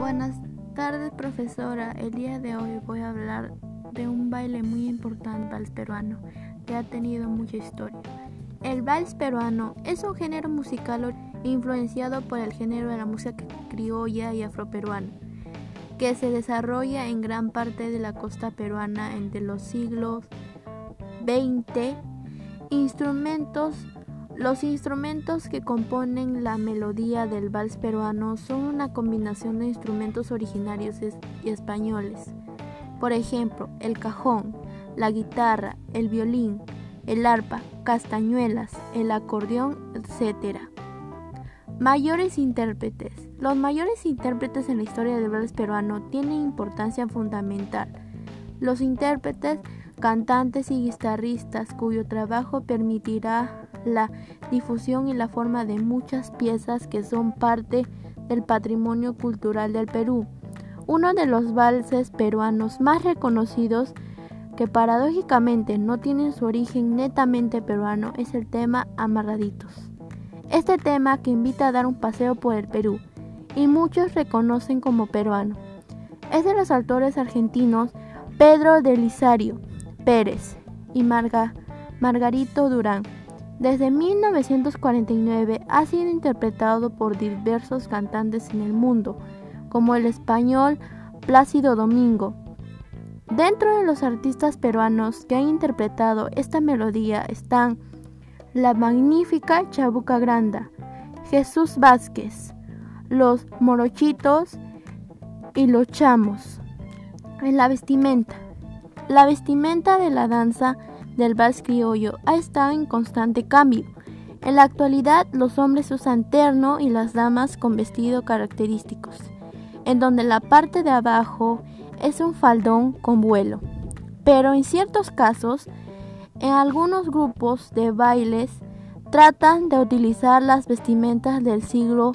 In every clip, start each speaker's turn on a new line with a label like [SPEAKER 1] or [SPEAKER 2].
[SPEAKER 1] Buenas tardes, profesora. El día de hoy voy a hablar de un baile muy importante vals peruano que ha tenido mucha historia. El vals peruano es un género musical influenciado por el género de la música criolla y afroperuana, que se desarrolla en gran parte de la costa peruana entre los siglos XX. Instrumentos los instrumentos que componen la melodía del vals peruano son una combinación de instrumentos originarios y españoles. Por ejemplo, el cajón, la guitarra, el violín, el arpa, castañuelas, el acordeón, etc. Mayores intérpretes. Los mayores intérpretes en la historia del vals peruano tienen importancia fundamental. Los intérpretes, cantantes y guitarristas cuyo trabajo permitirá la difusión y la forma de muchas piezas que son parte del patrimonio cultural del Perú. Uno de los valses peruanos más reconocidos que paradójicamente no tienen su origen netamente peruano es el tema Amarraditos. Este tema que invita a dar un paseo por el Perú y muchos reconocen como peruano. Es de los autores argentinos Pedro de Lizario Pérez y Margarito Durán. Desde 1949 ha sido interpretado por diversos cantantes en el mundo, como el español Plácido Domingo. Dentro de los artistas peruanos que han interpretado esta melodía están la magnífica Chabuca Granda, Jesús Vázquez, los Morochitos y los Chamos. En la vestimenta. La vestimenta de la danza del vals criollo ha estado en constante cambio. En la actualidad los hombres usan terno y las damas con vestidos característicos, en donde la parte de abajo es un faldón con vuelo. Pero en ciertos casos, en algunos grupos de bailes tratan de utilizar las vestimentas del siglo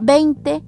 [SPEAKER 1] XX